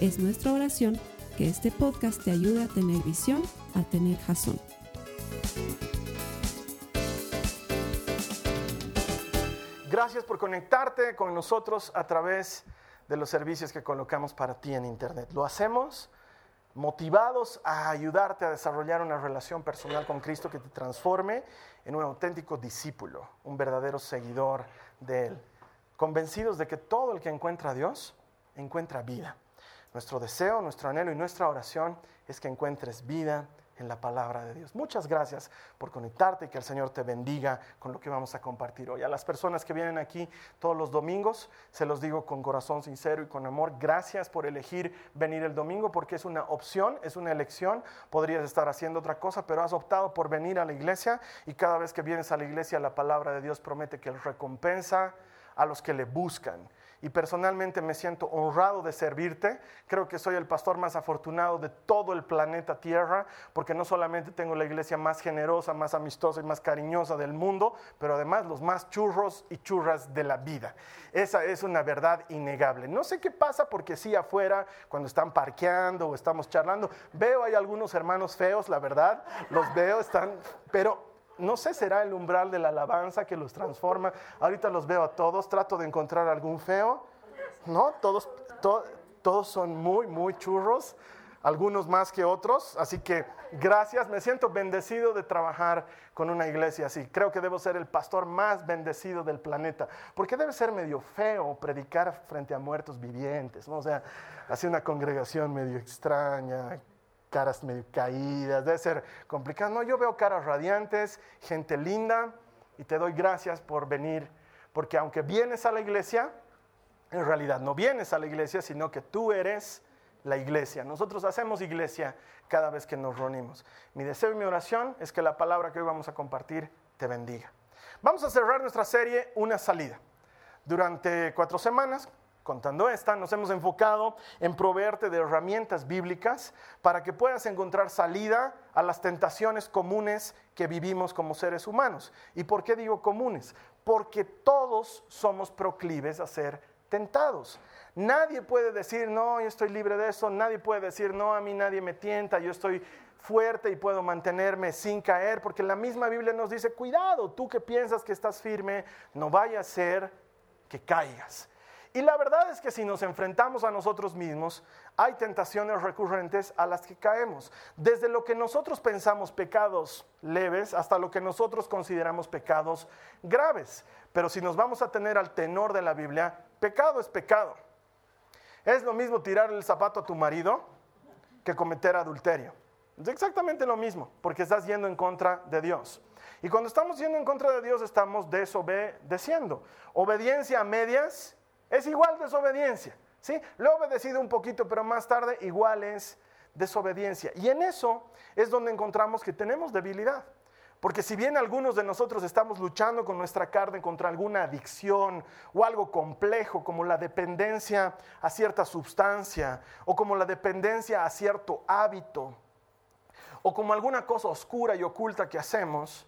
Es nuestra oración que este podcast te ayude a tener visión, a tener jazón. Gracias por conectarte con nosotros a través de los servicios que colocamos para ti en Internet. Lo hacemos motivados a ayudarte a desarrollar una relación personal con Cristo que te transforme en un auténtico discípulo, un verdadero seguidor de Él, convencidos de que todo el que encuentra a Dios encuentra vida. Nuestro deseo, nuestro anhelo y nuestra oración es que encuentres vida en la palabra de Dios. Muchas gracias por conectarte y que el Señor te bendiga con lo que vamos a compartir hoy. A las personas que vienen aquí todos los domingos, se los digo con corazón sincero y con amor, gracias por elegir venir el domingo porque es una opción, es una elección. Podrías estar haciendo otra cosa, pero has optado por venir a la iglesia y cada vez que vienes a la iglesia la palabra de Dios promete que recompensa a los que le buscan y personalmente me siento honrado de servirte. Creo que soy el pastor más afortunado de todo el planeta Tierra, porque no solamente tengo la iglesia más generosa, más amistosa y más cariñosa del mundo, pero además los más churros y churras de la vida. Esa es una verdad innegable. No sé qué pasa porque sí afuera, cuando están parqueando o estamos charlando, veo hay algunos hermanos feos, la verdad, los veo, están, pero no sé, será el umbral de la alabanza que los transforma. Ahorita los veo a todos, trato de encontrar algún feo. No, todos, todos son muy, muy churros, algunos más que otros. Así que gracias, me siento bendecido de trabajar con una iglesia así. Creo que debo ser el pastor más bendecido del planeta, porque debe ser medio feo predicar frente a muertos vivientes, ¿no? O sea, así una congregación medio extraña, caras medio caídas, debe ser complicado. No, yo veo caras radiantes, gente linda, y te doy gracias por venir, porque aunque vienes a la iglesia, en realidad no vienes a la iglesia, sino que tú eres la iglesia. Nosotros hacemos iglesia cada vez que nos reunimos. Mi deseo y mi oración es que la palabra que hoy vamos a compartir te bendiga. Vamos a cerrar nuestra serie Una salida. Durante cuatro semanas contando esta, nos hemos enfocado en proveerte de herramientas bíblicas para que puedas encontrar salida a las tentaciones comunes que vivimos como seres humanos. ¿Y por qué digo comunes? Porque todos somos proclives a ser tentados. Nadie puede decir, no, yo estoy libre de eso. Nadie puede decir, no, a mí nadie me tienta, yo estoy fuerte y puedo mantenerme sin caer, porque la misma Biblia nos dice, cuidado, tú que piensas que estás firme, no vaya a ser que caigas. Y la verdad es que si nos enfrentamos a nosotros mismos, hay tentaciones recurrentes a las que caemos. Desde lo que nosotros pensamos pecados leves hasta lo que nosotros consideramos pecados graves. Pero si nos vamos a tener al tenor de la Biblia, pecado es pecado. Es lo mismo tirar el zapato a tu marido que cometer adulterio. Es exactamente lo mismo, porque estás yendo en contra de Dios. Y cuando estamos yendo en contra de Dios, estamos desobedeciendo. Obediencia a medias es igual desobediencia. ¿sí? Le he obedecido un poquito, pero más tarde igual es desobediencia. Y en eso es donde encontramos que tenemos debilidad. Porque si bien algunos de nosotros estamos luchando con nuestra carne contra alguna adicción o algo complejo como la dependencia a cierta sustancia o como la dependencia a cierto hábito o como alguna cosa oscura y oculta que hacemos,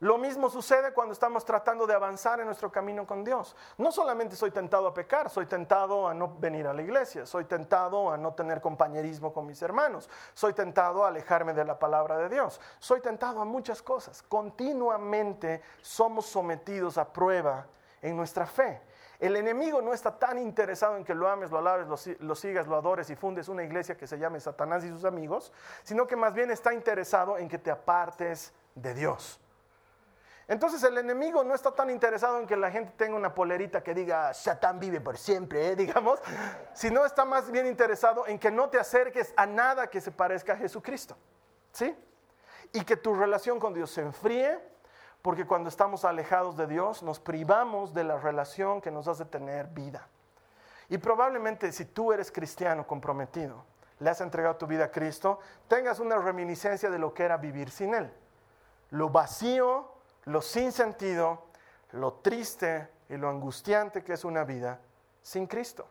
lo mismo sucede cuando estamos tratando de avanzar en nuestro camino con Dios. No solamente soy tentado a pecar, soy tentado a no venir a la iglesia, soy tentado a no tener compañerismo con mis hermanos, soy tentado a alejarme de la palabra de Dios, soy tentado a muchas cosas. Continuamente somos sometidos a prueba en nuestra fe. El enemigo no está tan interesado en que lo ames, lo alabes, lo, lo, sigas, lo adores y fundes una iglesia que se llame Satanás y sus amigos, sino que más bien está interesado en que te apartes de Dios. Entonces el enemigo no está tan interesado en que la gente tenga una polerita que diga Satán vive por siempre, ¿eh? digamos, sino está más bien interesado en que no te acerques a nada que se parezca a Jesucristo. ¿Sí? Y que tu relación con Dios se enfríe, porque cuando estamos alejados de Dios nos privamos de la relación que nos hace tener vida. Y probablemente si tú eres cristiano comprometido, le has entregado tu vida a Cristo, tengas una reminiscencia de lo que era vivir sin Él. Lo vacío, lo sin sentido, lo triste y lo angustiante que es una vida sin Cristo.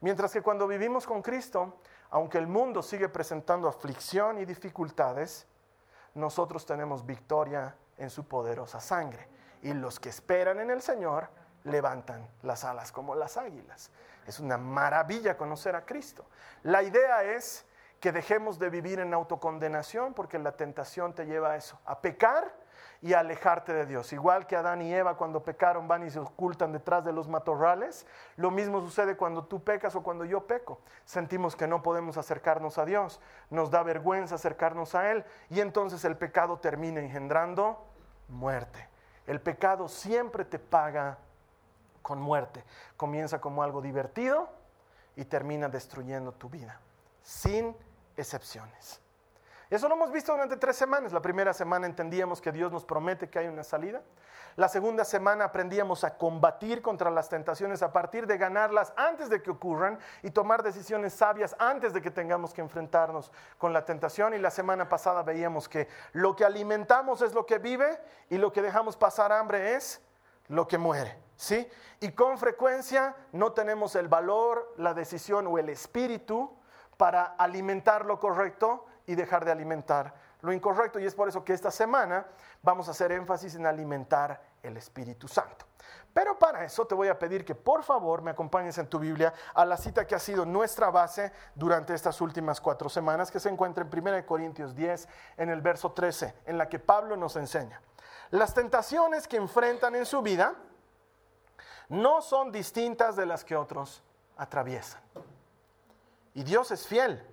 Mientras que cuando vivimos con Cristo, aunque el mundo sigue presentando aflicción y dificultades, nosotros tenemos victoria en su poderosa sangre. Y los que esperan en el Señor levantan las alas como las águilas. Es una maravilla conocer a Cristo. La idea es que dejemos de vivir en autocondenación porque la tentación te lleva a eso, a pecar y alejarte de Dios. Igual que Adán y Eva cuando pecaron van y se ocultan detrás de los matorrales, lo mismo sucede cuando tú pecas o cuando yo peco. Sentimos que no podemos acercarnos a Dios, nos da vergüenza acercarnos a Él y entonces el pecado termina engendrando muerte. El pecado siempre te paga con muerte. Comienza como algo divertido y termina destruyendo tu vida, sin excepciones. Eso lo hemos visto durante tres semanas. La primera semana entendíamos que Dios nos promete que hay una salida. La segunda semana aprendíamos a combatir contra las tentaciones a partir de ganarlas antes de que ocurran y tomar decisiones sabias antes de que tengamos que enfrentarnos con la tentación. Y la semana pasada veíamos que lo que alimentamos es lo que vive y lo que dejamos pasar hambre es lo que muere. ¿Sí? Y con frecuencia no tenemos el valor, la decisión o el espíritu para alimentar lo correcto y dejar de alimentar lo incorrecto. Y es por eso que esta semana vamos a hacer énfasis en alimentar el Espíritu Santo. Pero para eso te voy a pedir que por favor me acompañes en tu Biblia a la cita que ha sido nuestra base durante estas últimas cuatro semanas, que se encuentra en 1 Corintios 10, en el verso 13, en la que Pablo nos enseña. Las tentaciones que enfrentan en su vida no son distintas de las que otros atraviesan. Y Dios es fiel.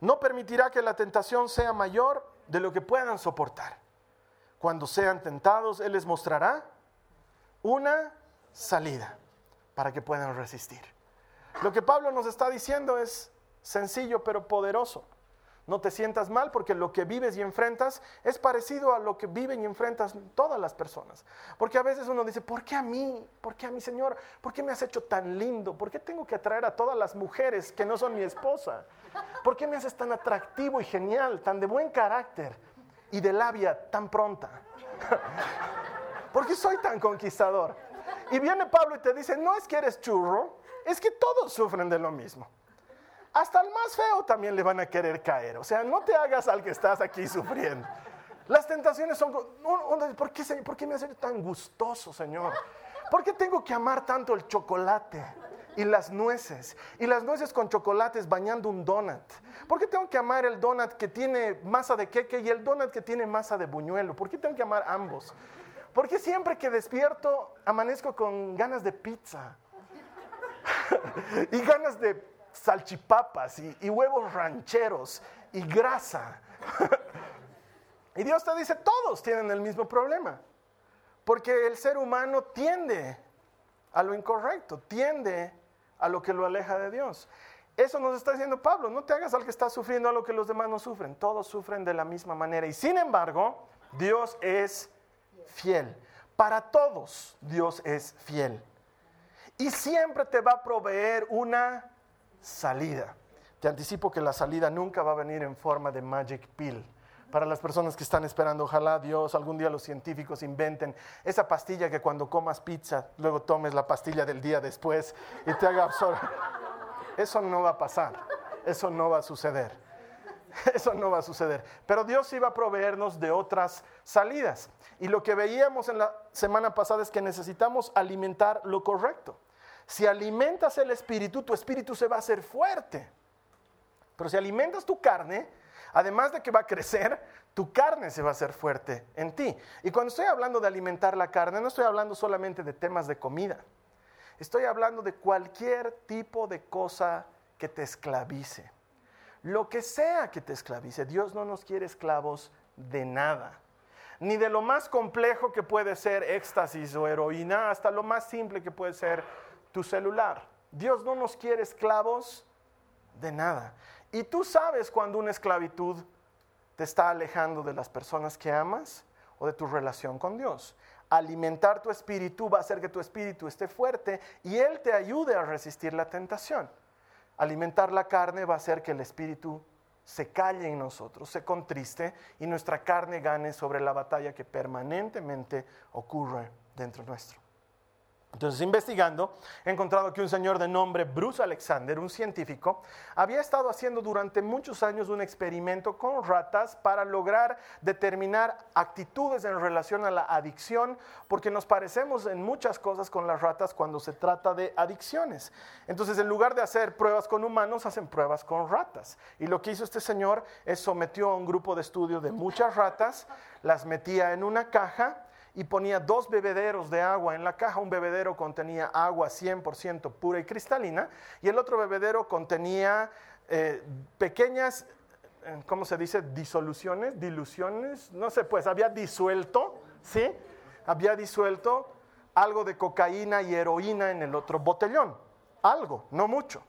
No permitirá que la tentación sea mayor de lo que puedan soportar. Cuando sean tentados, Él les mostrará una salida para que puedan resistir. Lo que Pablo nos está diciendo es sencillo pero poderoso. No te sientas mal porque lo que vives y enfrentas es parecido a lo que viven y enfrentas todas las personas. Porque a veces uno dice, ¿por qué a mí? ¿Por qué a mi Señor? ¿Por qué me has hecho tan lindo? ¿Por qué tengo que atraer a todas las mujeres que no son mi esposa? ¿Por qué me haces tan atractivo y genial, tan de buen carácter y de labia tan pronta? ¿Por qué soy tan conquistador? Y viene Pablo y te dice, no es que eres churro, es que todos sufren de lo mismo hasta el más feo también le van a querer caer. O sea, no te hagas al que estás aquí sufriendo. Las tentaciones son, ¿por qué, ¿por qué me hace tan gustoso, Señor? ¿Por qué tengo que amar tanto el chocolate y las nueces? Y las nueces con chocolates bañando un donut. ¿Por qué tengo que amar el donut que tiene masa de queque y el donut que tiene masa de buñuelo? ¿Por qué tengo que amar ambos? ¿Por qué siempre que despierto amanezco con ganas de pizza? y ganas de salchipapas y, huevos rancheros y grasa. y Dios te dice, todos tienen el mismo problema. Porque el ser humano tiende a lo incorrecto, tiende a lo que lo aleja de Dios. Eso nos está diciendo Pablo, no te hagas al que está sufriendo a lo que los demás no sufren, todos sufren de la misma manera. Y sin embargo, Dios es fiel. Para todos Dios es fiel. Y siempre te va a proveer una salida. Te anticipo que la salida nunca va a venir en forma de magic pill. Para las personas que están esperando, ojalá Dios, algún día los científicos inventen esa pastilla que cuando comas pizza, luego tomes la pastilla del día después y te haga absorber. Eso no va a pasar, eso no va a suceder. Eso no va a suceder. Pero Dios iba a proveernos de otras salidas. Y lo que veíamos en la semana pasada es que necesitamos alimentar lo correcto. Si alimentas el espíritu, tu espíritu se va a hacer fuerte. Pero si alimentas tu carne, además de que va a crecer, tu carne se va a hacer fuerte en ti. Y cuando estoy hablando de alimentar la carne, no estoy hablando solamente de temas de comida. Estoy hablando de cualquier tipo de cosa que te esclavice. Lo que sea que te esclavice. Dios no nos quiere esclavos de nada. Ni de lo más complejo que puede ser éxtasis o heroína, hasta lo más simple que puede ser tu celular. Dios no nos quiere esclavos de nada. Y tú sabes cuando una esclavitud te está alejando de las personas que amas o de tu relación con Dios. Alimentar tu espíritu va a hacer que tu espíritu esté fuerte y Él te ayude a resistir la tentación. alimentar la carne va a hacer que el espíritu se calle en nosotros, se contriste y nuestra carne gane sobre la batalla que permanentemente ocurre dentro nuestro. Entonces, investigando, he encontrado que un señor de nombre Bruce Alexander, un científico, había estado haciendo durante muchos años un experimento con ratas para lograr determinar actitudes en relación a la adicción, porque nos parecemos en muchas cosas con las ratas cuando se trata de adicciones. Entonces, en lugar de hacer pruebas con humanos, hacen pruebas con ratas. Y lo que hizo este señor es sometió a un grupo de estudio de muchas ratas, las metía en una caja, y ponía dos bebederos de agua en la caja. Un bebedero contenía agua 100% pura y cristalina y el otro bebedero contenía eh, pequeñas, eh, ¿cómo se dice? Disoluciones, diluciones, no sé, pues había disuelto, ¿sí? Había disuelto algo de cocaína y heroína en el otro botellón. Algo, no mucho.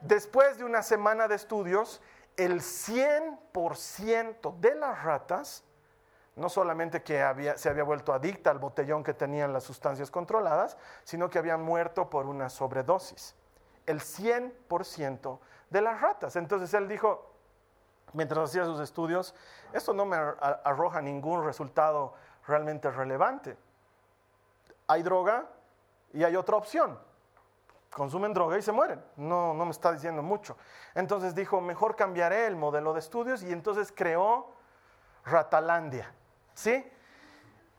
Después de una semana de estudios, el 100% de las ratas no solamente que se había vuelto adicta al botellón que tenían las sustancias controladas, sino que habían muerto por una sobredosis. El 100% de las ratas. Entonces él dijo, mientras hacía sus estudios, esto no me arroja ningún resultado realmente relevante. Hay droga y hay otra opción. Consumen droga y se mueren. No, no me está diciendo mucho. Entonces dijo, mejor cambiaré el modelo de estudios y entonces creó Ratalandia. ¿Sí?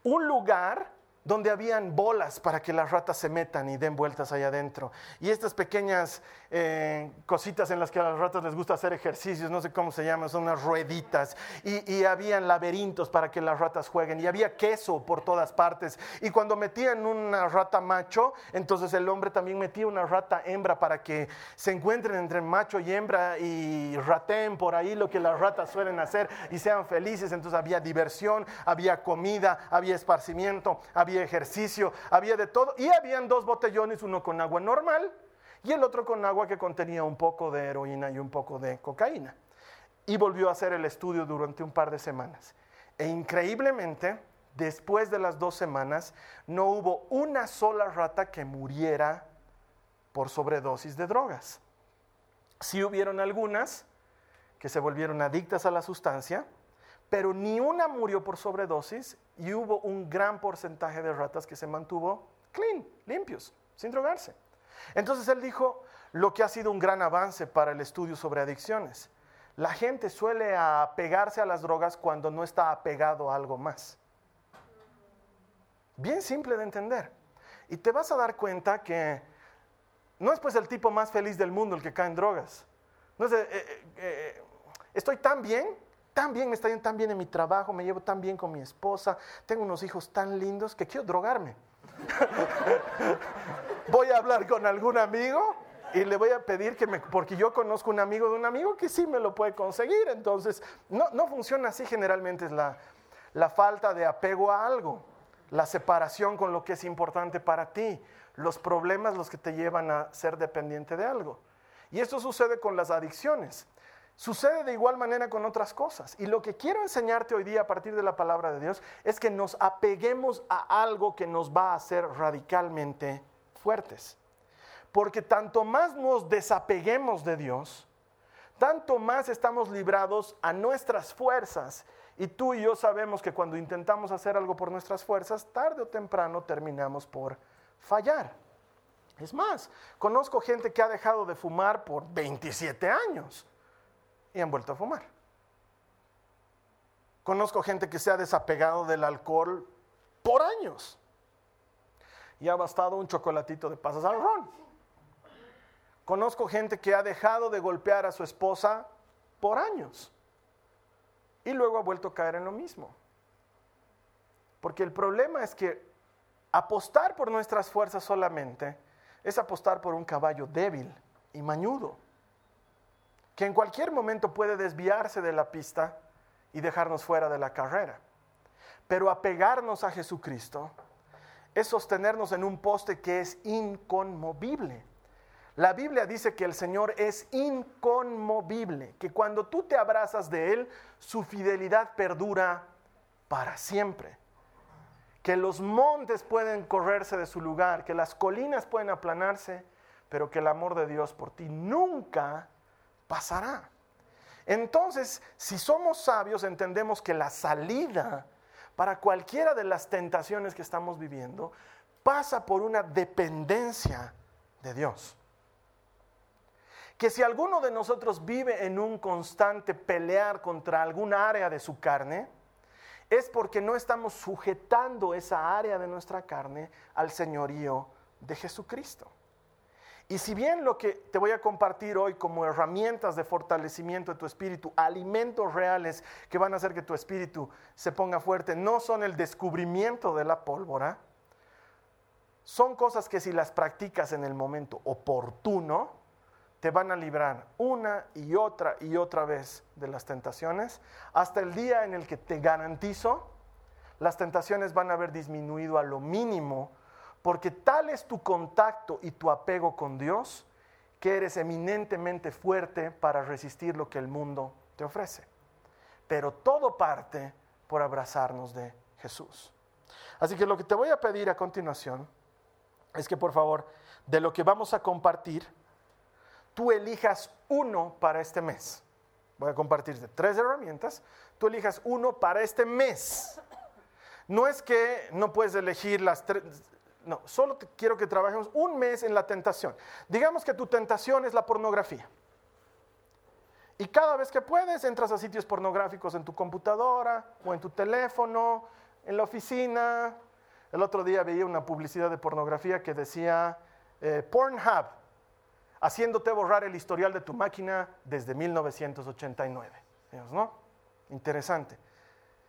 Un lugar donde habían bolas para que las ratas se metan y den vueltas allá adentro. Y estas pequeñas eh, cositas en las que a las ratas les gusta hacer ejercicios, no sé cómo se llaman, son unas rueditas. Y, y habían laberintos para que las ratas jueguen. Y había queso por todas partes. Y cuando metían una rata macho, entonces el hombre también metía una rata hembra para que se encuentren entre macho y hembra y rateen por ahí lo que las ratas suelen hacer y sean felices. Entonces había diversión, había comida, había esparcimiento, había ejercicio, había de todo. Y habían dos botellones, uno con agua normal y el otro con agua que contenía un poco de heroína y un poco de cocaína. Y volvió a hacer el estudio durante un par de semanas. E increíblemente, después de las dos semanas, no hubo una sola rata que muriera por sobredosis de drogas. Sí hubieron algunas que se volvieron adictas a la sustancia, pero ni una murió por sobredosis y hubo un gran porcentaje de ratas que se mantuvo clean, limpios, sin drogarse. Entonces él dijo lo que ha sido un gran avance para el estudio sobre adicciones. La gente suele apegarse a las drogas cuando no está apegado a algo más. Bien simple de entender. Y te vas a dar cuenta que no es pues el tipo más feliz del mundo el que cae en drogas. No es, eh, eh, eh, estoy tan bien tan bien, me está yendo tan bien en mi trabajo, me llevo tan bien con mi esposa, tengo unos hijos tan lindos que quiero drogarme. voy a hablar con algún amigo y le voy a pedir que me, porque yo conozco un amigo de un amigo que sí me lo puede conseguir, entonces no, no funciona así generalmente, es la, la falta de apego a algo, la separación con lo que es importante para ti, los problemas los que te llevan a ser dependiente de algo. Y esto sucede con las adicciones. Sucede de igual manera con otras cosas. Y lo que quiero enseñarte hoy día a partir de la palabra de Dios es que nos apeguemos a algo que nos va a hacer radicalmente fuertes. Porque tanto más nos desapeguemos de Dios, tanto más estamos librados a nuestras fuerzas. Y tú y yo sabemos que cuando intentamos hacer algo por nuestras fuerzas, tarde o temprano terminamos por fallar. Es más, conozco gente que ha dejado de fumar por 27 años y han vuelto a fumar. Conozco gente que se ha desapegado del alcohol por años. Y ha bastado un chocolatito de pasas al ron. Conozco gente que ha dejado de golpear a su esposa por años. Y luego ha vuelto a caer en lo mismo. Porque el problema es que apostar por nuestras fuerzas solamente es apostar por un caballo débil y mañudo que en cualquier momento puede desviarse de la pista y dejarnos fuera de la carrera. Pero apegarnos a Jesucristo es sostenernos en un poste que es inconmovible. La Biblia dice que el Señor es inconmovible, que cuando tú te abrazas de Él, su fidelidad perdura para siempre. Que los montes pueden correrse de su lugar, que las colinas pueden aplanarse, pero que el amor de Dios por ti nunca pasará. Entonces, si somos sabios, entendemos que la salida para cualquiera de las tentaciones que estamos viviendo pasa por una dependencia de Dios. Que si alguno de nosotros vive en un constante pelear contra alguna área de su carne, es porque no estamos sujetando esa área de nuestra carne al señorío de Jesucristo. Y si bien lo que te voy a compartir hoy como herramientas de fortalecimiento de tu espíritu, alimentos reales que van a hacer que tu espíritu se ponga fuerte, no son el descubrimiento de la pólvora, son cosas que si las practicas en el momento oportuno, te van a librar una y otra y otra vez de las tentaciones, hasta el día en el que te garantizo, las tentaciones van a haber disminuido a lo mínimo porque tal es tu contacto y tu apego con Dios que eres eminentemente fuerte para resistir lo que el mundo te ofrece. Pero todo parte por abrazarnos de Jesús. Así que lo que te voy a pedir a continuación es que por favor, de lo que vamos a compartir, tú elijas uno para este mes. Voy a compartirte tres herramientas, tú elijas uno para este mes. No es que no puedes elegir las tres, no, solo quiero que trabajemos un mes en la tentación. Digamos que tu tentación es la pornografía. Y cada vez que puedes, entras a sitios pornográficos en tu computadora o en tu teléfono, en la oficina. El otro día veía una publicidad de pornografía que decía eh, Pornhub, haciéndote borrar el historial de tu máquina desde 1989. ¿no? Interesante.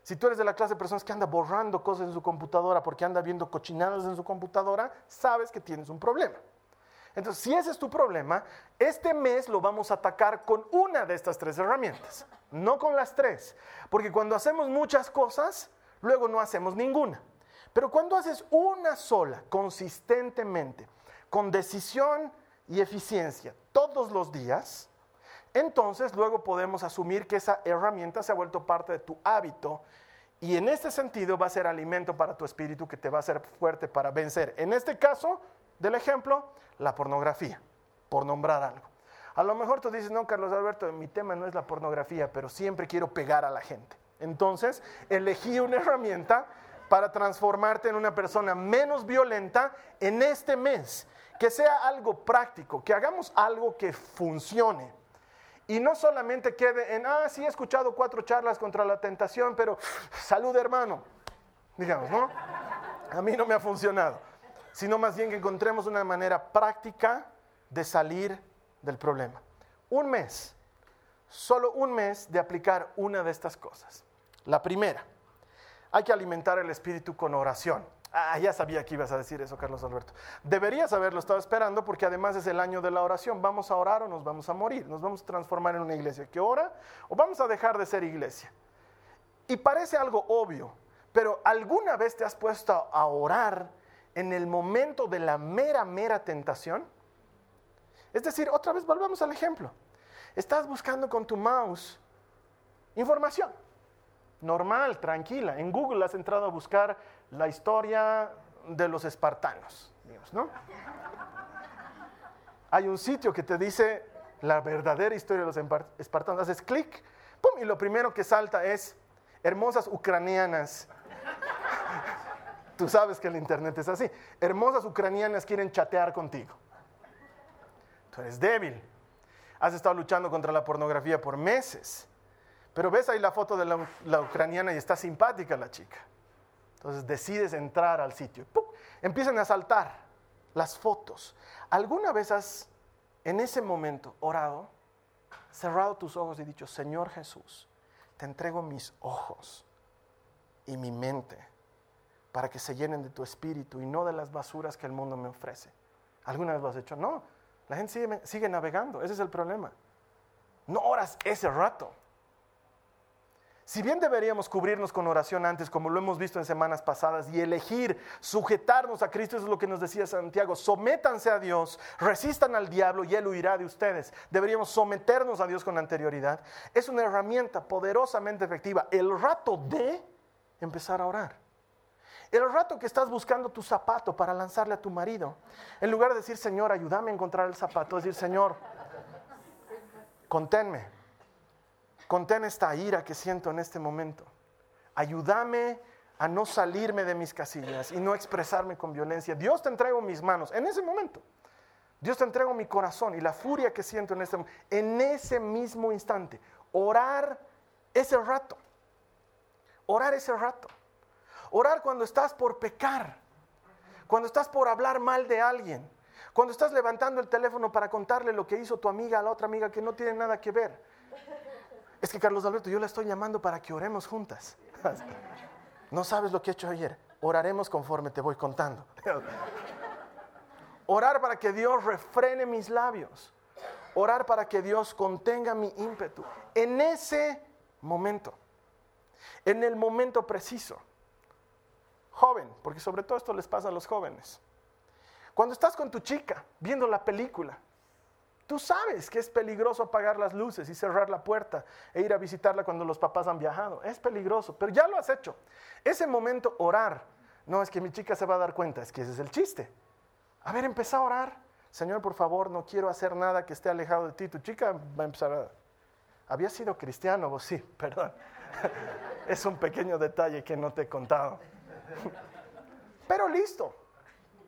Si tú eres de la clase de personas que anda borrando cosas en su computadora porque anda viendo cochinadas en su computadora, sabes que tienes un problema. Entonces, si ese es tu problema, este mes lo vamos a atacar con una de estas tres herramientas, no con las tres. Porque cuando hacemos muchas cosas, luego no hacemos ninguna. Pero cuando haces una sola, consistentemente, con decisión y eficiencia, todos los días, entonces luego podemos asumir que esa herramienta se ha vuelto parte de tu hábito y en este sentido va a ser alimento para tu espíritu que te va a hacer fuerte para vencer. En este caso del ejemplo, la pornografía, por nombrar algo. A lo mejor tú dices, no, Carlos Alberto, mi tema no es la pornografía, pero siempre quiero pegar a la gente. Entonces, elegí una herramienta para transformarte en una persona menos violenta en este mes. Que sea algo práctico, que hagamos algo que funcione. Y no solamente quede en, ah, sí he escuchado cuatro charlas contra la tentación, pero salud hermano, digamos, ¿no? A mí no me ha funcionado, sino más bien que encontremos una manera práctica de salir del problema. Un mes, solo un mes de aplicar una de estas cosas. La primera, hay que alimentar el espíritu con oración. Ah, ya sabía que ibas a decir eso, Carlos Alberto. Deberías haberlo estado esperando porque además es el año de la oración. ¿Vamos a orar o nos vamos a morir? ¿Nos vamos a transformar en una iglesia que ora o vamos a dejar de ser iglesia? Y parece algo obvio, pero ¿alguna vez te has puesto a orar en el momento de la mera, mera tentación? Es decir, otra vez volvamos al ejemplo. Estás buscando con tu mouse información normal, tranquila. En Google has entrado a buscar la historia de los espartanos, ¿no? Hay un sitio que te dice la verdadera historia de los espartanos. Haces clic, ¡pum! Y lo primero que salta es hermosas ucranianas. Tú sabes que el internet es así. Hermosas ucranianas quieren chatear contigo. Tú eres débil. Has estado luchando contra la pornografía por meses. Pero ves ahí la foto de la, ucraniana y está simpática la chica. Entonces decides entrar al sitio. Empiezan a saltar las fotos. ¿Alguna vez has, en ese momento, orado, cerrado tus ojos y dicho, Señor Jesús, te entrego mis ojos y mi mente para que se llenen de tu espíritu y no de las basuras que el mundo me ofrece? ¿Alguna vez lo has hecho? No, la gente sigue, sigue navegando, ese es el problema. No oras ese rato. Si bien deberíamos cubrirnos con oración antes, como lo hemos visto en semanas pasadas, y elegir sujetarnos a Cristo, eso es lo que nos decía Santiago, sométanse a Dios, resistan al diablo y Él huirá de ustedes. Deberíamos someternos a Dios con anterioridad. Es una herramienta poderosamente efectiva, el rato de empezar a orar. El rato que estás buscando tu zapato para lanzarle a tu marido, en lugar de decir, Señor, ayúdame a encontrar el zapato, decir, Señor, conténme, contén esta ira que siento en este momento. Ayúdame a no salirme de mis casillas y no expresarme con violencia. Dios te entrego mis manos en ese momento. Dios te entrego mi corazón y la furia que siento en este momento. En ese mismo instante, orar ese rato. Orar ese rato. Orar cuando estás por pecar, cuando estás por hablar mal de alguien, cuando estás levantando el teléfono para contarle lo que hizo tu amiga a la otra amiga que no tiene nada que ver. Es que Carlos Alberto, yo la estoy llamando para que oremos juntas. No sabes lo que he hecho ayer. Oraremos conforme te voy contando. Orar para que Dios refrene mis labios. Orar para que Dios contenga mi ímpetu. En ese momento. En el momento preciso. Joven, porque sobre todo esto les pasa a los jóvenes. Cuando estás con tu chica viendo la película, tú sabes que es peligroso apagar las luces y cerrar la puerta e ir a visitarla cuando los papás han viajado. Es peligroso, pero ya lo has hecho. Ese momento orar, no es que mi chica se va a dar cuenta, es que ese es el chiste. A ver, empezá a orar. Señor, por favor, no quiero hacer nada que esté alejado de ti. Tu chica va a empezar a... ¿Había sido cristiano vos? Sí, perdón. es un pequeño detalle que no te he contado. Pero listo,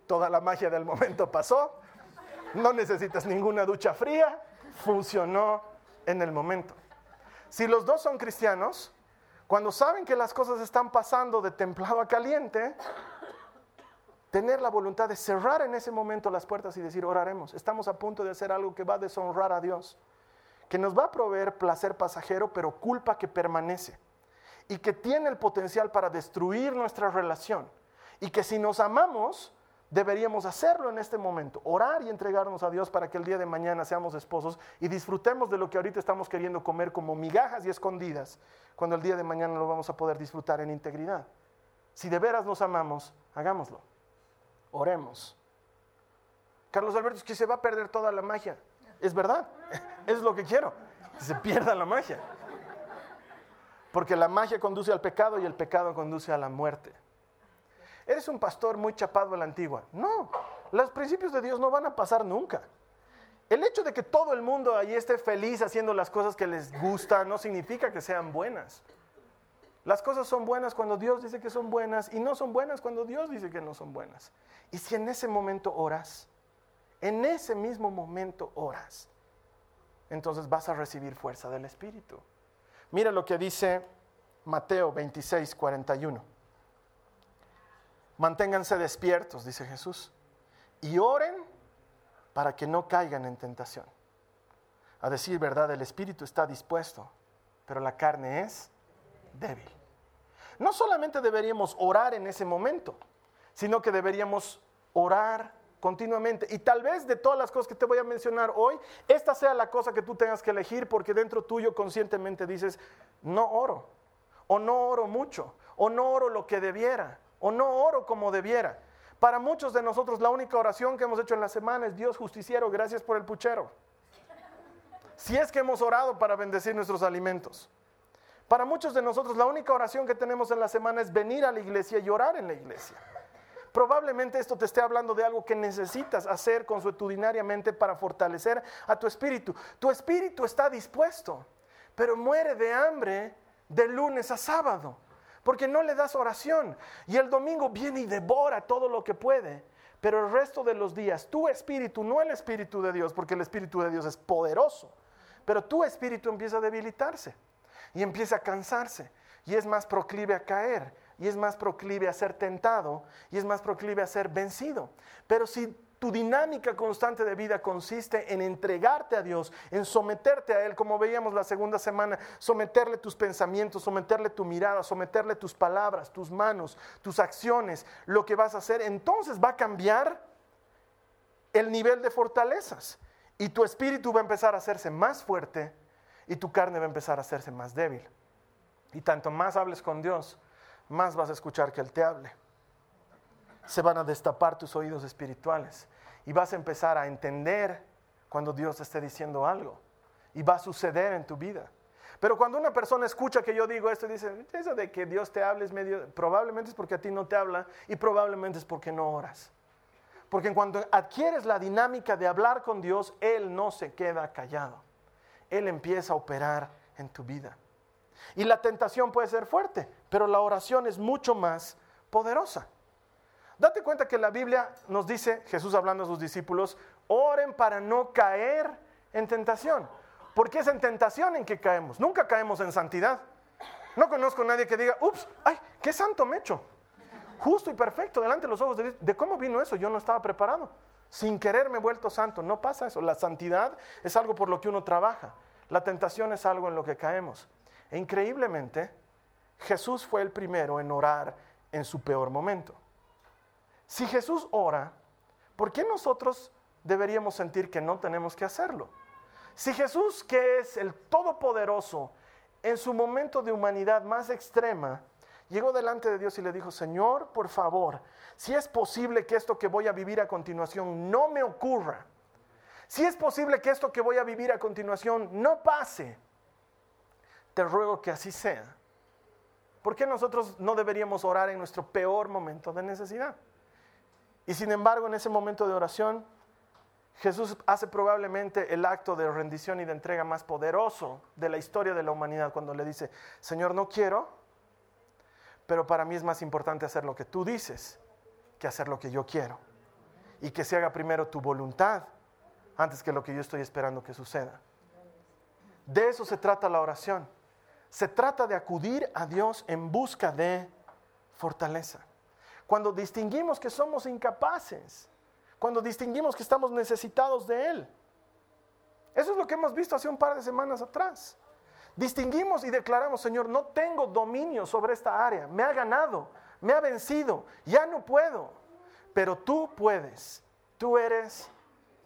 toda la magia del momento pasó, no necesitas ninguna ducha fría, funcionó en el momento. Si los dos son cristianos, cuando saben que las cosas están pasando de templado a caliente, tener la voluntad de cerrar en ese momento las puertas y decir, oraremos, estamos a punto de hacer algo que va a deshonrar a Dios, que nos va a proveer placer pasajero, pero culpa que permanece, y que tiene el potencial para destruir nuestra relación, y que si nos amamos, deberíamos hacerlo en este momento, orar y entregarnos a Dios para que el día de mañana seamos esposos y disfrutemos de lo que ahorita estamos queriendo comer como migajas y escondidas, cuando el día de mañana lo vamos a poder disfrutar en integridad. Si de veras nos amamos, hagámoslo. Oremos. Carlos Alberto, es que se va a perder toda la magia. Es verdad, es lo que quiero, que se pierda la magia. Porque la magia conduce al pecado y el pecado conduce a la muerte. Eres un pastor muy chapado a la antigua. No, los principios de Dios no van a pasar nunca. El hecho de que todo el mundo ahí esté feliz haciendo las cosas que les gusta no significa que sean buenas. Las cosas son buenas cuando Dios dice que son buenas y no son buenas cuando Dios dice que no son buenas. Y si en ese momento oras, en ese mismo momento oras, entonces vas a recibir fuerza del Espíritu. Mira lo que dice Mateo 26, 41. Manténganse despiertos, dice Jesús, y oren para que no caigan en tentación. A decir verdad, el espíritu está dispuesto, pero la carne es débil. No solamente deberíamos orar en ese momento, sino que deberíamos orar continuamente. Y tal vez de todas las cosas que te voy a mencionar hoy, esta sea la cosa que tú tengas que elegir porque dentro tuyo conscientemente dices, no oro, o no oro mucho, o no oro lo que debiera, o no oro como debiera. Para muchos de nosotros la única oración que hemos hecho en la semana es Dios justiciero, gracias por el puchero. Si es que hemos orado para bendecir nuestros alimentos. Para muchos de nosotros la única oración que tenemos en la semana es venir a la iglesia y orar en la iglesia. Probablemente esto te esté hablando de algo que necesitas hacer consuetudinariamente para fortalecer a tu espíritu. Tu espíritu está dispuesto, pero muere de hambre de lunes a sábado porque no le das oración. Y el domingo viene y devora todo lo que puede. Pero el resto de los días, tu espíritu, no el espíritu de Dios, porque el espíritu de Dios es poderoso, pero tu espíritu empieza a debilitarse y empieza a cansarse y es más proclive a caer y es más proclive a ser tentado y es más proclive a ser vencido. Pero si tu dinámica constante de vida consiste en entregarte a Dios, en someterte a Él, como veíamos la segunda semana, someterle tus pensamientos, someterle tu mirada, someterle tus palabras, tus manos, tus acciones, lo que vas a hacer, entonces va a cambiar el nivel de fortalezas y tu espíritu va a empezar a hacerse más fuerte y tu carne va a empezar a hacerse más débil. Y tanto más hables con Dios, más vas a escuchar que Él te hable se van a destapar tus oídos espirituales y vas a empezar a entender cuando Dios te esté diciendo algo y va a suceder en tu vida. Pero cuando una persona escucha que yo digo esto, dice, eso de que Dios te hable medio, probablemente es porque a ti no te habla y probablemente es porque no oras. Porque en cuanto adquieres la dinámica de hablar con Dios, Él no se queda callado. Él empieza a operar en tu vida. Y la tentación puede ser fuerte, pero la oración es mucho más poderosa. Date cuenta que la Biblia nos dice, Jesús hablando a sus discípulos, oren para no caer en tentación. Porque es en tentación en que caemos. Nunca caemos en santidad. No conozco a nadie que diga, ups, ay, qué santo me he hecho. Justo y perfecto, delante de los ojos de Dios. ¿De cómo vino eso? Yo no estaba preparado. Sin querer me he vuelto santo. No pasa eso. La santidad es algo por lo que uno trabaja. La tentación es algo en lo que caemos. E increíblemente, Jesús fue el primero en orar en su peor momento. Si Jesús ora, ¿por qué nosotros deberíamos sentir que no tenemos que hacerlo? Si Jesús, que es el Todopoderoso, en su momento de humanidad más extrema, llegó delante de Dios y le dijo, Señor, por favor, si es posible que esto que voy a vivir a continuación no me ocurra, si es posible que esto que voy a vivir a continuación no pase, te ruego que así sea. ¿Por qué nosotros no deberíamos orar en nuestro peor momento de necesidad? Y sin embargo, en ese momento de oración, Jesús hace probablemente el acto de rendición y de entrega más poderoso de la historia de la humanidad cuando le dice, Señor, no quiero, pero para mí es más importante hacer lo que tú dices que hacer lo que yo quiero. Y que se haga primero tu voluntad antes que lo que yo estoy esperando que suceda. De eso se trata la oración. Se trata de acudir a Dios en busca de fortaleza. Cuando distinguimos que somos incapaces, cuando distinguimos que estamos necesitados de Él. Eso es lo que hemos visto hace un par de semanas atrás. Distinguimos y declaramos, Señor, no tengo dominio sobre esta área, me ha ganado, me ha vencido, ya no puedo, pero tú puedes, tú eres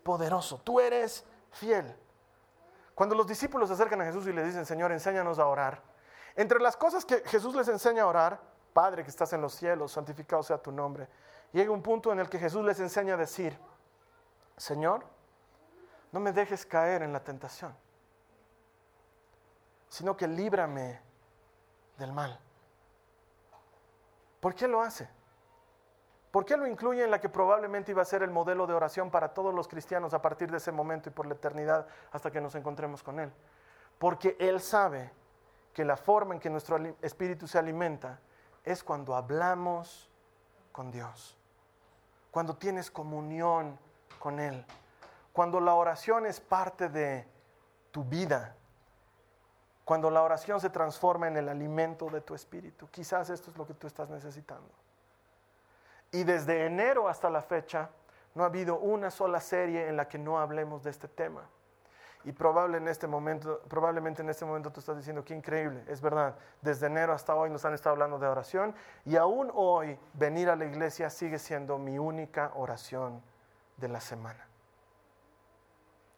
poderoso, tú eres fiel. Cuando los discípulos se acercan a Jesús y le dicen, Señor, enséñanos a orar, entre las cosas que Jesús les enseña a orar, Padre que estás en los cielos, santificado sea tu nombre, llega un punto en el que Jesús les enseña a decir, Señor, no me dejes caer en la tentación, sino que líbrame del mal. ¿Por qué lo hace? ¿Por qué lo incluye en la que probablemente iba a ser el modelo de oración para todos los cristianos a partir de ese momento y por la eternidad hasta que nos encontremos con Él? Porque Él sabe que la forma en que nuestro espíritu se alimenta es cuando hablamos con Dios, cuando tienes comunión con Él, cuando la oración es parte de tu vida, cuando la oración se transforma en el alimento de tu espíritu. Quizás esto es lo que tú estás necesitando. Y desde enero hasta la fecha no ha habido una sola serie en la que no hablemos de este tema. Y probable en este momento, probablemente en este momento tú estás diciendo, qué increíble, es verdad, desde enero hasta hoy nos han estado hablando de oración y aún hoy venir a la iglesia sigue siendo mi única oración de la semana.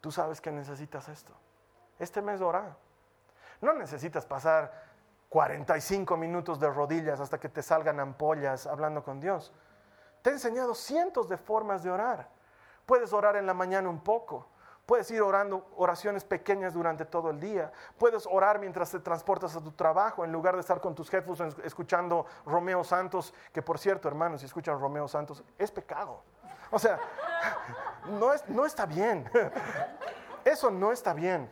Tú sabes que necesitas esto. Este mes ora. No necesitas pasar 45 minutos de rodillas hasta que te salgan ampollas hablando con Dios. Te he enseñado cientos de formas de orar. Puedes orar en la mañana un poco. Puedes ir orando oraciones pequeñas durante todo el día. Puedes orar mientras te transportas a tu trabajo en lugar de estar con tus jefes escuchando Romeo Santos, que por cierto, hermanos, si escuchan Romeo Santos, es pecado. O sea, no, no está bien. Eso no está bien.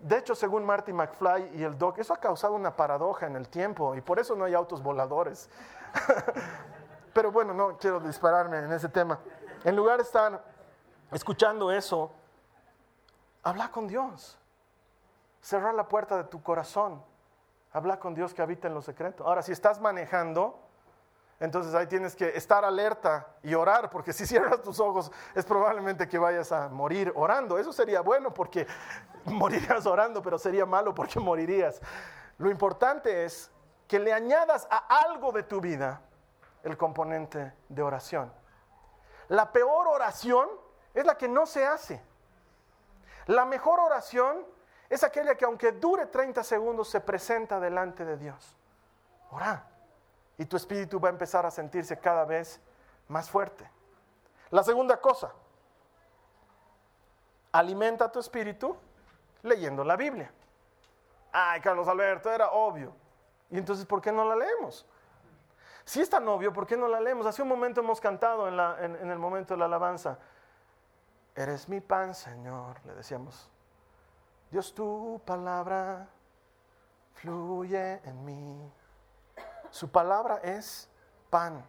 De hecho, según Marty McFly y el Doc, eso ha causado una paradoja en el tiempo y por eso no hay autos voladores. Pero bueno, no quiero dispararme en ese tema. En lugar de estar escuchando eso, habla con Dios. Cerrar la puerta de tu corazón. Habla con Dios que habita en lo secreto. Ahora, si estás manejando, entonces ahí tienes que estar alerta y orar, porque si cierras tus ojos es probablemente que vayas a morir orando. Eso sería bueno porque morirías orando, pero sería malo porque morirías. Lo importante es que le añadas a algo de tu vida el componente de oración. La peor oración es la que no se hace. La mejor oración es aquella que aunque dure 30 segundos se presenta delante de Dios. Ora. Y tu espíritu va a empezar a sentirse cada vez más fuerte. La segunda cosa, alimenta tu espíritu leyendo la Biblia. Ay, Carlos Alberto, era obvio. Y entonces, ¿por qué no la leemos? Si es tan obvio, ¿por qué no la leemos? Hace un momento hemos cantado en, en el momento de la alabanza. Eres mi pan, Señor, le decíamos. Dios, tu palabra fluye en mí. Su palabra es pan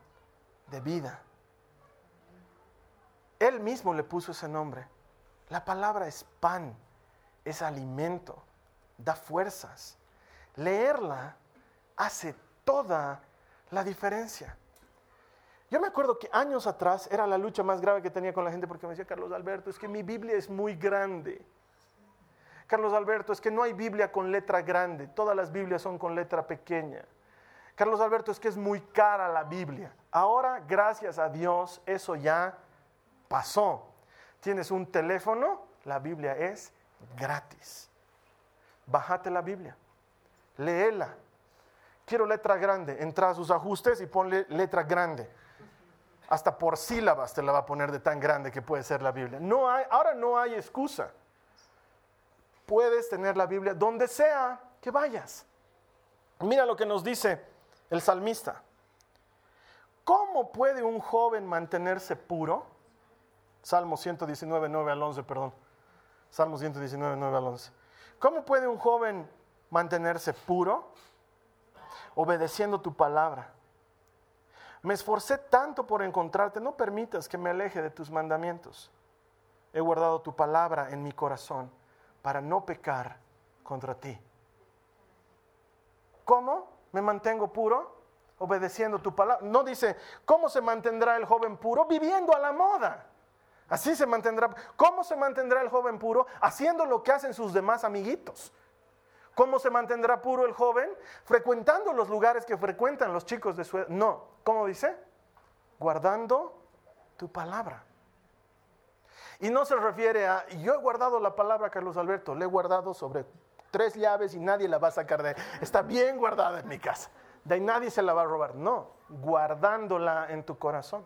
de vida. Él mismo le puso ese nombre. La palabra es pan, es alimento, da fuerzas. Leerla hace toda la diferencia. Yo me acuerdo que años atrás era la lucha más grave que tenía con la gente porque me decía, Carlos Alberto, es que mi Biblia es muy grande. Carlos Alberto, es que no hay Biblia con letra grande, todas las Biblias son con letra pequeña. Carlos Alberto, es que es muy cara la Biblia. Ahora, gracias a Dios, eso ya pasó. Tienes un teléfono, la Biblia es gratis. Bájate la Biblia, léela. Quiero letra grande, entra a sus ajustes y ponle letra grande. Hasta por sílabas te la va a poner de tan grande que puede ser la Biblia. No hay, ahora no hay excusa puedes tener la Biblia donde sea que vayas. Mira lo que nos dice el salmista. ¿Cómo puede un joven mantenerse puro? Salmo 119, 9 al 11, perdón. Salmo 119, 9 al 11. ¿Cómo puede un joven mantenerse puro? Obedeciendo tu palabra. Me esforcé tanto por encontrarte, no permitas que me aleje de tus mandamientos. He guardado tu palabra en mi corazón para no pecar contra ti. ¿Cómo me mantengo puro? Obedeciendo tu palabra. No dice, ¿cómo se mantendrá el joven puro? Viviendo a la moda. Así se mantendrá. ¿Cómo se mantendrá el joven puro? Haciendo lo que hacen sus demás amiguitos. ¿Cómo se mantendrá puro el joven? Frecuentando los lugares que frecuentan los chicos de su edad. No, ¿cómo dice? Guardando tu palabra. Y no se refiere a, yo he guardado la palabra Carlos Alberto, le he guardado sobre tres llaves y nadie la va a sacar de Está bien guardada en mi casa. De ahí nadie se la va a robar. No, guardándola en tu corazón.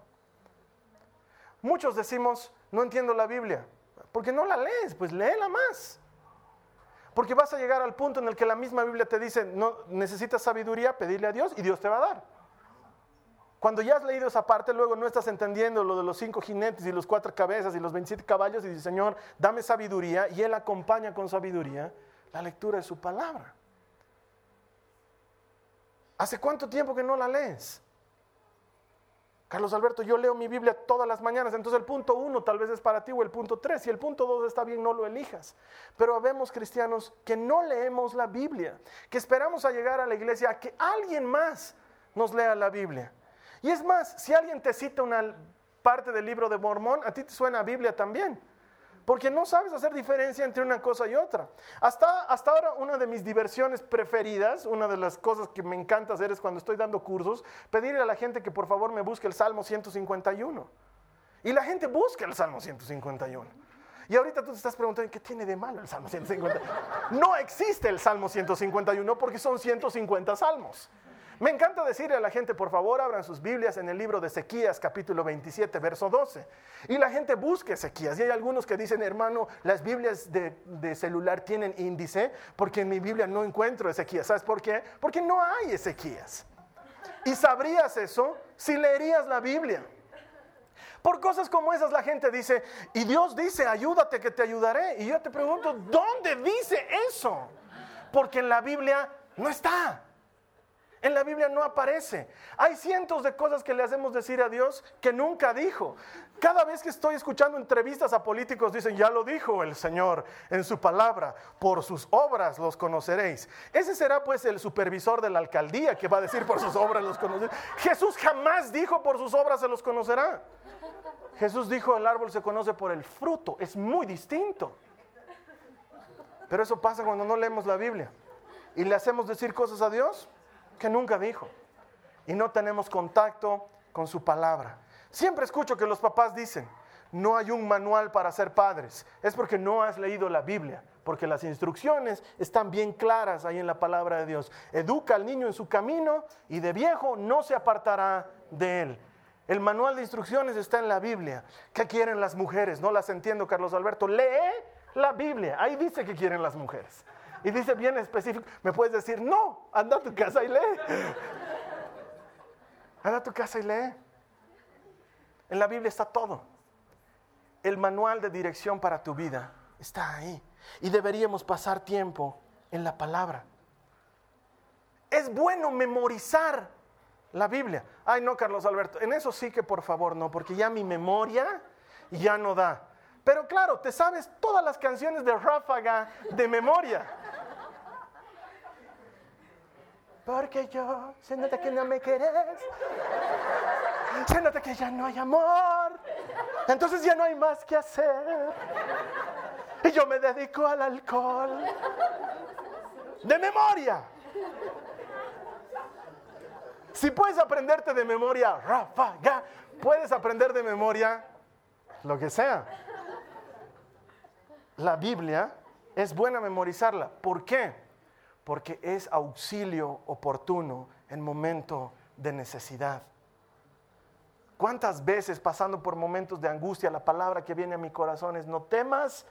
Muchos decimos, no entiendo la Biblia. Porque no la lees, pues léela más. Porque vas a llegar al punto en el que la misma Biblia te dice, no, necesitas sabiduría, pedirle a Dios y Dios te va a dar. Cuando ya has leído esa parte, luego no estás entendiendo lo de los cinco jinetes y los cuatro cabezas y los 27 caballos y dices, Señor, dame sabiduría y Él acompaña con sabiduría la lectura de su palabra. ¿Hace cuánto tiempo que no la lees? Carlos Alberto, yo leo mi Biblia todas las mañanas, entonces el punto uno tal vez es para ti o el punto tres, si el punto dos está bien, no lo elijas. Pero vemos cristianos que no leemos la Biblia, que esperamos a llegar a la iglesia a que alguien más nos lea la Biblia. Y es más, si alguien te cita una parte del libro de Mormón, a ti te suena Biblia también. Porque no sabes hacer diferencia entre una cosa y otra. Hasta, hasta ahora una de mis diversiones preferidas, una de las cosas que me encanta hacer es cuando estoy dando cursos, pedirle a la gente que por favor me busque el Salmo 151. Y la gente busca el Salmo 151. Y ahorita tú te estás preguntando, ¿qué tiene de malo el Salmo 151? No existe el Salmo 151 porque son 150 salmos. Me encanta decirle a la gente, por favor, abran sus Biblias en el libro de Ezequías, capítulo 27, verso 12. Y la gente busca Ezequías. Y hay algunos que dicen, hermano, las Biblias de, celular tienen índice, porque en mi Biblia no encuentro Ezequías. ¿Sabes por qué? Porque no hay Ezequías. Y sabrías eso si leerías la Biblia. Por cosas como esas la gente dice, y Dios dice, ayúdate que te ayudaré. Y yo te pregunto, ¿dónde dice eso? Porque en la Biblia no está. En la Biblia no aparece. Hay cientos de cosas que le hacemos decir a Dios que nunca dijo. Cada vez que estoy escuchando entrevistas a políticos dicen, ya lo dijo el Señor en su palabra, por sus obras los conoceréis. Ese será pues el supervisor de la alcaldía que va a decir por sus obras los conoceréis. Jesús jamás dijo por sus obras se los conocerá. Jesús dijo el árbol se conoce por el fruto. Es muy distinto. Pero eso pasa cuando no leemos la Biblia. Y le hacemos decir cosas a Dios que nunca dijo. Y no tenemos contacto con su palabra. Siempre escucho que los papás dicen, no hay un manual para ser padres. Es porque no has leído la Biblia, porque las instrucciones están bien claras ahí en la palabra de Dios. Educa al niño en su camino y de viejo no se apartará de él. El manual de instrucciones está en la Biblia. ¿Qué quieren las mujeres? No las entiendo, Carlos Alberto. Lee la Biblia. Ahí dice que quieren las mujeres. Y dice bien específico, me puedes decir, no, anda a tu casa y lee. Anda a tu casa y lee. En la Biblia está todo. El manual de dirección para tu vida está ahí. Y deberíamos pasar tiempo en la palabra. Es bueno memorizar la Biblia. Ay, no, Carlos Alberto, en eso sí que por favor no, porque ya mi memoria ya no da. Pero claro, te sabes todas las canciones de Ráfaga de memoria. Porque yo se nota que no me querés. Se nota que ya no hay amor. Entonces ya no hay más que hacer. Y yo me dedico al alcohol. De memoria. Si puedes aprenderte de memoria, Ráfaga, puedes aprender de memoria lo que sea. La Biblia es buena memorizarla. ¿Por qué? Porque es auxilio oportuno en momento de necesidad. ¿Cuántas veces pasando por momentos de angustia la palabra que viene a mi corazón es no temas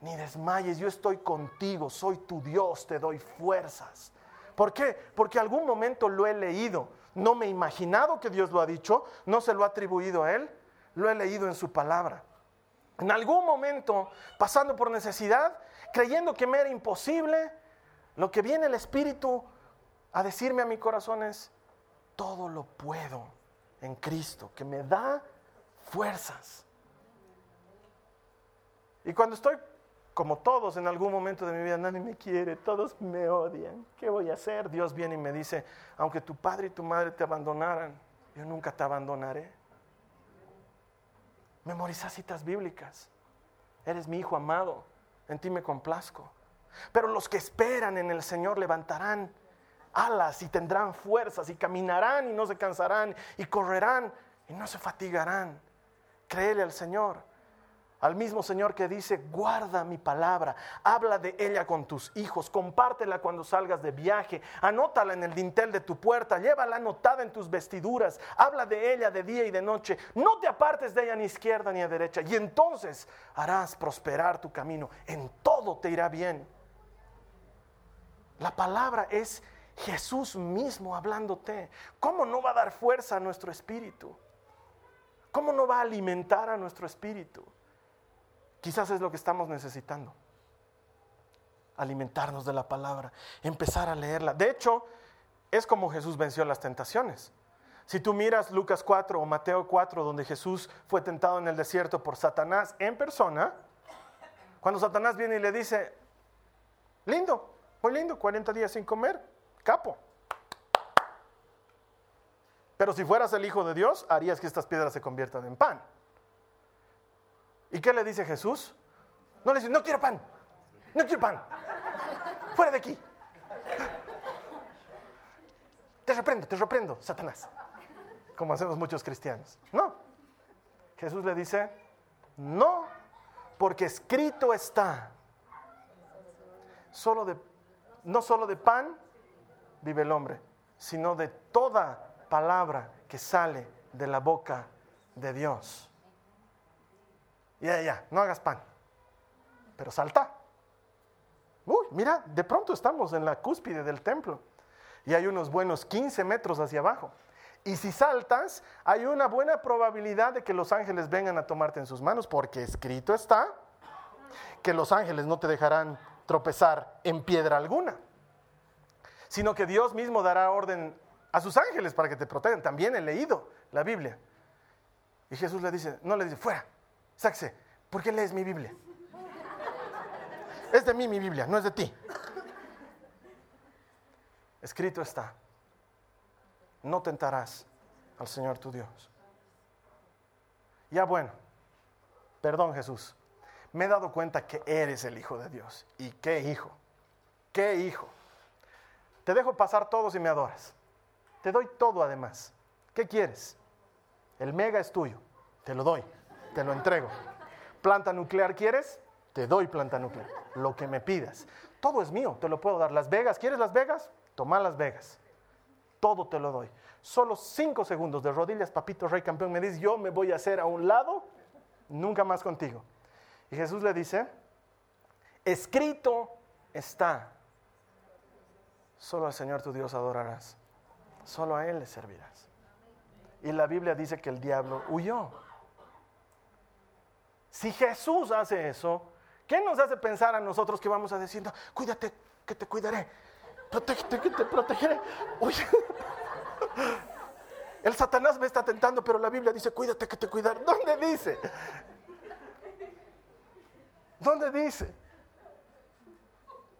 ni desmayes, yo estoy contigo, soy tu Dios, te doy fuerzas. ¿Por qué? Porque algún momento lo he leído, no me he imaginado que Dios lo ha dicho, no se lo ha atribuido a Él, lo he leído en su palabra. En algún momento, pasando por necesidad, creyendo que me era imposible, lo que viene el Espíritu a decirme a mi corazón es, todo lo puedo en Cristo, que me da fuerzas. Y cuando estoy como todos en algún momento de mi vida, nadie me quiere, todos me odian, ¿qué voy a hacer? Dios viene y me dice, aunque tu padre y tu madre te abandonaran, yo nunca te abandonaré. Memoriza citas bíblicas. Eres mi hijo amado, en ti me complazco. Pero los que esperan en el Señor levantarán alas y tendrán fuerzas y caminarán y no se cansarán y correrán y no se fatigarán. Créele al Señor. Al mismo Señor que dice, guarda mi palabra, habla de ella con tus hijos, compártela cuando salgas de viaje, anótala en el dintel de tu puerta, llévala anotada en tus vestiduras, habla de ella de día y de noche, no te apartes de ella ni izquierda ni a derecha, y entonces harás prosperar tu camino, en todo te irá bien. La palabra es Jesús mismo hablándote. ¿Cómo no va a dar fuerza a nuestro espíritu? ¿Cómo no va a alimentar a nuestro espíritu? Quizás es lo que estamos necesitando. Alimentarnos de la palabra, empezar a leerla. De hecho, es como Jesús venció las tentaciones. Si tú miras Lucas 4 o Mateo 4, donde Jesús fue tentado en el desierto por Satanás en persona, cuando Satanás viene y le dice, lindo, muy lindo, 40 días sin comer, capo. Pero si fueras el Hijo de Dios, harías que estas piedras se conviertan en pan. ¿Y qué le dice Jesús? No le dice, no quiero pan, no quiero pan, fuera de aquí. Te reprendo, te reprendo, Satanás, como hacemos muchos cristianos. No, Jesús le dice, no, porque escrito está, solo de, no solo de pan vive el hombre, sino de toda palabra que sale de la boca de Dios. Ya, ya, no hagas pan, pero salta. Uy, mira, de pronto estamos en la cúspide del templo y hay unos buenos 15 metros hacia abajo. Y si saltas, hay una buena probabilidad de que los ángeles vengan a tomarte en sus manos, porque escrito está que los ángeles no te dejarán tropezar en piedra alguna, sino que Dios mismo dará orden a sus ángeles para que te protejan. También he leído la Biblia. Y Jesús le dice, no le dice, fuera, sáquese, ¿por qué lees mi Biblia? Es de mí mi Biblia, no es de ti. Escrito está, no tentarás al Señor tu Dios. Ya bueno, perdón Jesús, me he dado cuenta que eres el Hijo de Dios. ¿Y qué hijo? ¿Qué hijo? Te dejo pasar todo si me adoras. Te doy todo además. ¿Qué quieres? El mega es tuyo. Te lo doy. Te lo entrego. ¿Planta nuclear quieres? Te doy planta nuclear. Lo que me pidas. Todo es mío. Te lo puedo dar. Las Vegas. ¿Quieres Las Vegas? Toma Las Vegas. Todo te lo doy. Solo cinco segundos de rodillas, papito rey campeón. Me dice, yo me voy a hacer a un lado. Nunca más contigo. Y Jesús le dice, escrito está. solo al Señor tu Dios adorarás. Solo a Él le servirás. Y la Biblia dice que el diablo huyó. Si Jesús hace eso, ¿qué nos hace pensar a nosotros que vamos a decir, cuídate, que te cuidaré, protégete, que te protegeré? Oye, el Satanás me está tentando, pero la Biblia dice, cuídate, que te cuidaré. ¿Dónde dice? ¿Dónde dice?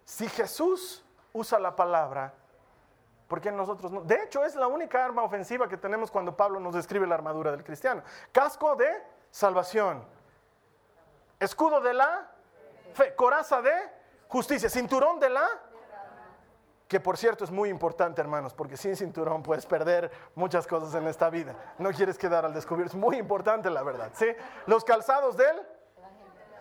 Si Jesús usa la palabra, ¿por qué nosotros no? De hecho, es la única arma ofensiva que tenemos cuando Pablo nos describe la armadura del cristiano. Casco de salvación. Escudo de la fe. Coraza de justicia. Cinturón de la... Que por cierto es muy importante, hermanos, porque sin cinturón puedes perder muchas cosas en esta vida. No quieres quedar al descubierto. Es muy importante, la verdad. ¿sí? Los calzados del...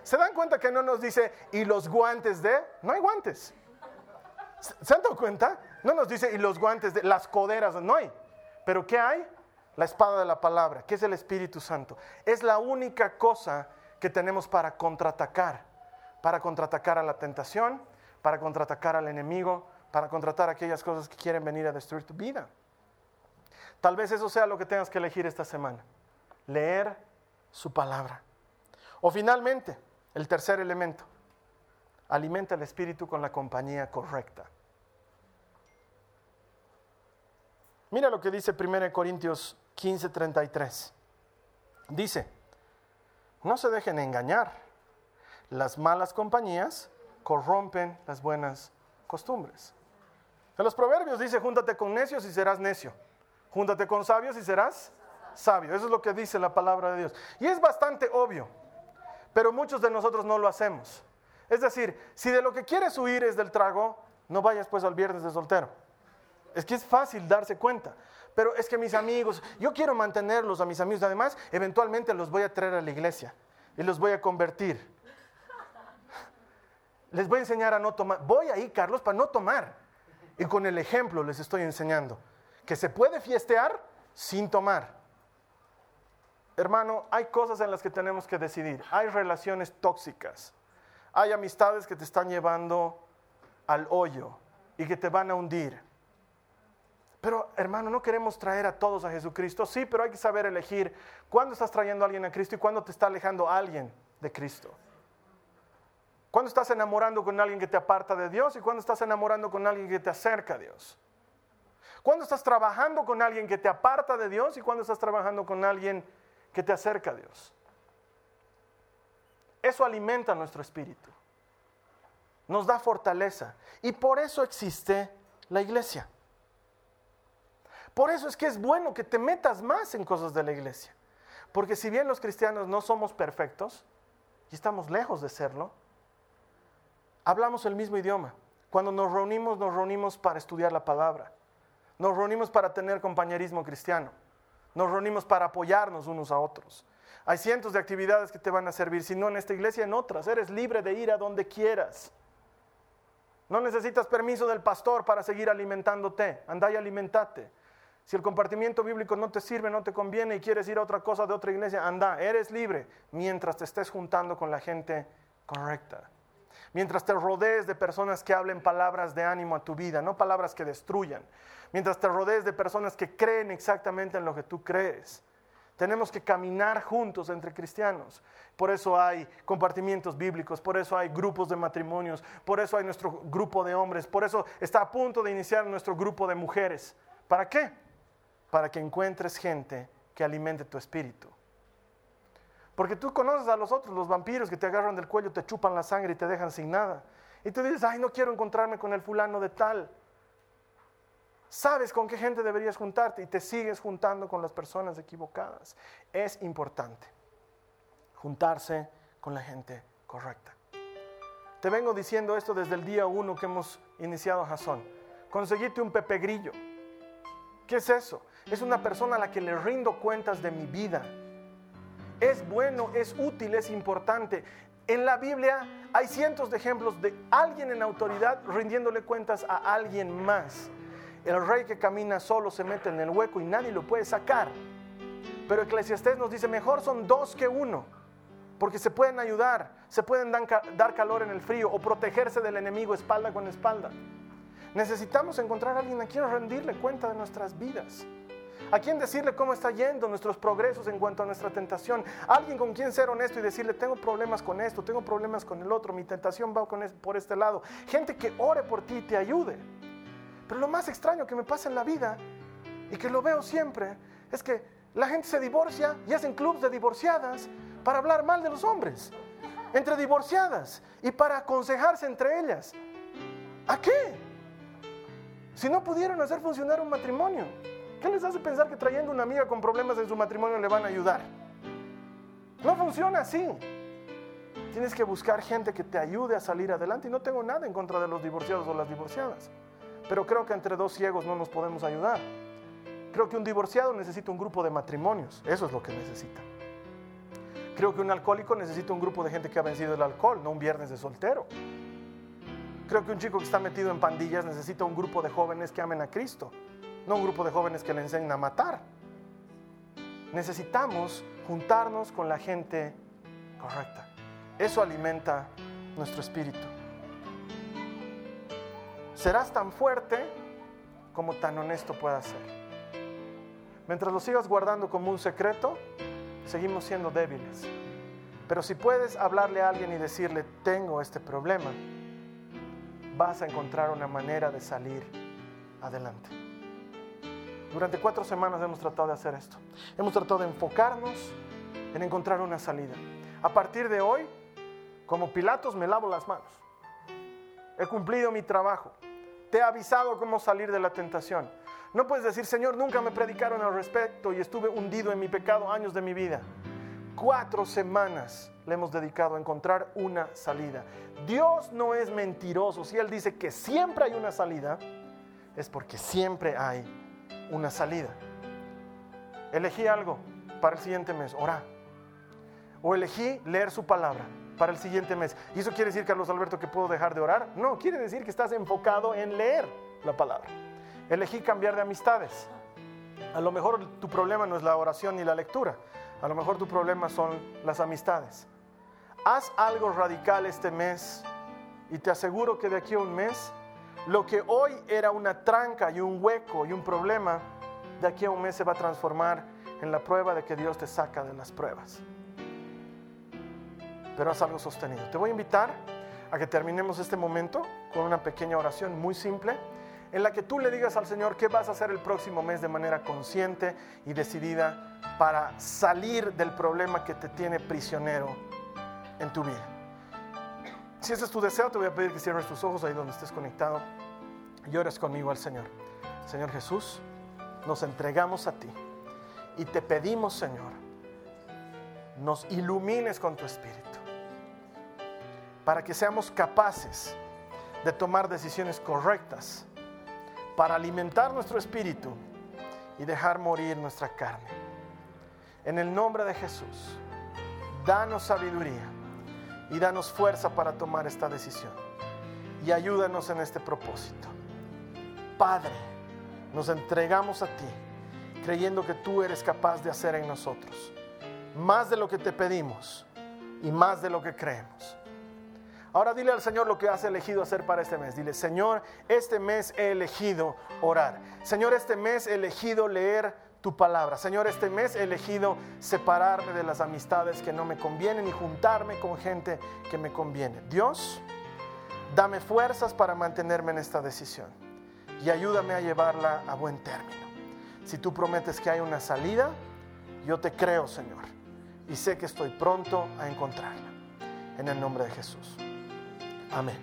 ¿Se dan cuenta que no nos dice y los guantes de... No hay guantes. ¿Se han dado cuenta? No nos dice y los guantes de las coderas, no hay. Pero ¿qué hay? La espada de la palabra, que es el Espíritu Santo. Es la única cosa que tenemos para contraatacar, para contraatacar a la tentación, para contraatacar al enemigo, para contratar aquellas cosas que quieren venir a destruir tu vida. Tal vez eso sea lo que tengas que elegir esta semana, leer su palabra. O finalmente, el tercer elemento, alimenta el espíritu con la compañía correcta. Mira lo que dice 1 Corintios 15, 33. Dice, no se dejen engañar. Las malas compañías corrompen las buenas costumbres. En los proverbios dice, júntate con necios y serás necio. Júntate con sabios y serás sabio. Eso es lo que dice la palabra de Dios. Y es bastante obvio, pero muchos de nosotros no lo hacemos. Es decir, si de lo que quieres huir es del trago, no vayas pues al viernes de soltero. Es que es fácil darse cuenta. Pero es que mis amigos, yo quiero mantenerlos a mis amigos. Además, eventualmente los voy a traer a la iglesia y los voy a convertir. Les voy a enseñar a no tomar. Voy ahí, Carlos, para no tomar. Y con el ejemplo les estoy enseñando que se puede fiestear sin tomar. Hermano, hay cosas en las que tenemos que decidir. Hay relaciones tóxicas. Hay amistades que te están llevando al hoyo y que te van a hundir. Pero hermano, no queremos traer a todos a Jesucristo. Sí, pero hay que saber elegir cuándo estás trayendo a alguien a Cristo y cuándo te está alejando a alguien de Cristo. Cuándo estás enamorando con alguien que te aparta de Dios y cuándo estás enamorando con alguien que te acerca a Dios. Cuándo estás trabajando con alguien que te aparta de Dios y cuándo estás trabajando con alguien que te acerca a Dios. Eso alimenta nuestro espíritu. Nos da fortaleza. Y por eso existe la iglesia. Por eso es que es bueno que te metas más en cosas de la iglesia. Porque si bien los cristianos no somos perfectos, y estamos lejos de serlo, hablamos el mismo idioma. Cuando nos reunimos, nos reunimos para estudiar la palabra. Nos reunimos para tener compañerismo cristiano. Nos reunimos para apoyarnos unos a otros. Hay cientos de actividades que te van a servir, si no en esta iglesia, en otras. Eres libre de ir a donde quieras. No necesitas permiso del pastor para seguir alimentándote. Anda y alimentate. Si el compartimiento bíblico no te sirve, no te conviene y quieres ir a otra cosa de otra iglesia, anda, eres libre mientras te estés juntando con la gente correcta. Mientras te rodees de personas que hablen palabras de ánimo a tu vida, no palabras que destruyan. Mientras te rodees de personas que creen exactamente en lo que tú crees. Tenemos que caminar juntos entre cristianos. Por eso hay compartimientos bíblicos, por eso hay grupos de matrimonios, por eso hay nuestro grupo de hombres, por eso está a punto de iniciar nuestro grupo de mujeres. ¿Para qué? Para que encuentres gente que alimente tu espíritu. Porque tú conoces a los otros, los vampiros que te agarran del cuello, te chupan la sangre y te dejan sin nada. Y tú dices, ay, no quiero encontrarme con el fulano de tal sabes con qué gente deberías juntarte y te sigues juntando con las personas equivocadas. Es importante juntarse con la gente correcta. Te vengo diciendo esto desde el día uno que hemos iniciado Jason. Conseguirte un Pepe Grillo. ¿Qué es eso? Es una persona a la que le rindo cuentas de mi vida. Es bueno, es útil, es importante. En la Biblia hay cientos de ejemplos de alguien en autoridad rindiéndole cuentas a alguien más. El rey que camina solo se mete en el hueco y nadie lo puede sacar. Pero Eclesiastés nos dice, mejor son dos que uno, porque se pueden ayudar, se pueden dar calor en el frío o protegerse del enemigo espalda con espalda. Necesitamos encontrar a alguien a quien rendirle cuenta de nuestras vidas. A quien decirle cómo está yendo nuestros progresos en cuanto a nuestra tentación. Alguien con quien ser honesto y decirle, tengo problemas con esto, tengo problemas con el otro, mi tentación va por este lado. Gente que ore por ti y te ayude. Pero lo más extraño que me pasa en la vida y que lo veo siempre es que la gente se divorcia y hacen clubes de divorciadas para hablar mal de los hombres. Entre divorciadas y para aconsejarse entre ellas. ¿A qué? Si no pudieron hacer funcionar un matrimonio. ¿Qué les hace pensar que trayendo una amiga con problemas en su matrimonio le van a ayudar? No funciona así. Tienes que buscar gente que te ayude a salir adelante y no tengo nada en contra de los divorciados o las divorciadas. Pero creo que entre dos ciegos no nos podemos ayudar. Creo que un divorciado necesita un grupo de matrimonios. Eso es lo que necesita. Creo que un alcohólico necesita un grupo de gente que ha vencido el alcohol, no un viernes de soltero. Creo que un chico que está metido en pandillas necesita un grupo de jóvenes que amen a Cristo no un grupo de jóvenes que le enseñen a matar. Necesitamos juntarnos con la gente correcta. Eso alimenta nuestro espíritu. Serás tan fuerte como tan honesto puedas ser. Mientras lo sigas guardando como un secreto, seguimos siendo débiles. Pero si puedes hablarle a alguien y decirle, tengo este problema, vas a encontrar una manera de salir adelante. Durante cuatro semanas hemos tratado de hacer esto. Hemos tratado de enfocarnos en encontrar una salida. A partir de hoy, como Pilatos, me lavo las manos. He cumplido mi trabajo. Te he avisado cómo salir de la tentación. No puedes decir, Señor, nunca me predicaron al respecto y estuve hundido en mi pecado años de mi vida. Cuatro semanas le hemos dedicado a encontrar una salida. Dios no es mentiroso. Si Él dice que siempre hay una salida, es porque siempre hay una salida. Elegí algo para el siguiente mes, orar. O elegí leer su palabra para el siguiente mes. ¿Y eso quiere decir, Carlos Alberto, que puedo dejar de orar? No, quiere decir que estás enfocado en leer la palabra. Elegí cambiar de amistades. A lo mejor tu problema no es la oración ni la lectura. A lo mejor tu problema son las amistades. Haz algo radical este mes y te aseguro que de aquí a un mes lo que hoy era una tranca y un hueco y un problema, de aquí a un mes se va a transformar en la prueba de que Dios te saca de las pruebas. Pero haz algo sostenido. Te voy a invitar a que terminemos este momento con una pequeña oración muy simple en la que tú le digas al Señor qué vas a hacer el próximo mes de manera consciente y decidida para salir del problema que te tiene prisionero en tu vida. Si ese es tu deseo, te voy a pedir que cierres tus ojos ahí donde estés conectado y ores conmigo al Señor. Señor Jesús, nos entregamos a ti y te pedimos, Señor, nos ilumines con tu espíritu para que seamos capaces de tomar decisiones correctas para alimentar nuestro espíritu y dejar morir nuestra carne. En el nombre de Jesús, danos sabiduría y danos fuerza para tomar esta decisión. Y ayúdanos en este propósito. Padre, nos entregamos a ti, creyendo que tú eres capaz de hacer en nosotros más de lo que te pedimos y más de lo que creemos. Ahora dile al Señor lo que has elegido hacer para este mes. Dile, Señor, este mes he elegido orar. Señor, este mes he elegido leer tu palabra. Señor, este mes he elegido separarme de las amistades que no me convienen y juntarme con gente que me conviene. Dios, dame fuerzas para mantenerme en esta decisión y ayúdame a llevarla a buen término. Si tú prometes que hay una salida, yo te creo, Señor, y sé que estoy pronto a encontrarla. En el nombre de Jesús. Amén.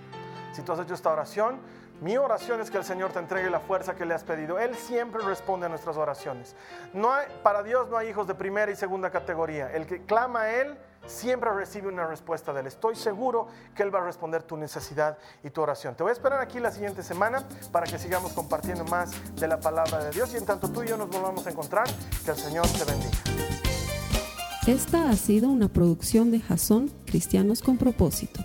Si tú has hecho esta oración, mi oración es que el Señor te entregue la fuerza que le has pedido. Él siempre responde a nuestras oraciones. No hay, para Dios no hay hijos de primera y segunda categoría. El que clama a Él siempre recibe una respuesta de Él. Estoy seguro que Él va a responder tu necesidad y tu oración. Te voy a esperar aquí la siguiente semana para que sigamos compartiendo más de la palabra de Dios y en tanto tú y yo nos volvamos a encontrar, que el Señor te bendiga. Esta ha sido una producción de Jason Cristianos con propósito.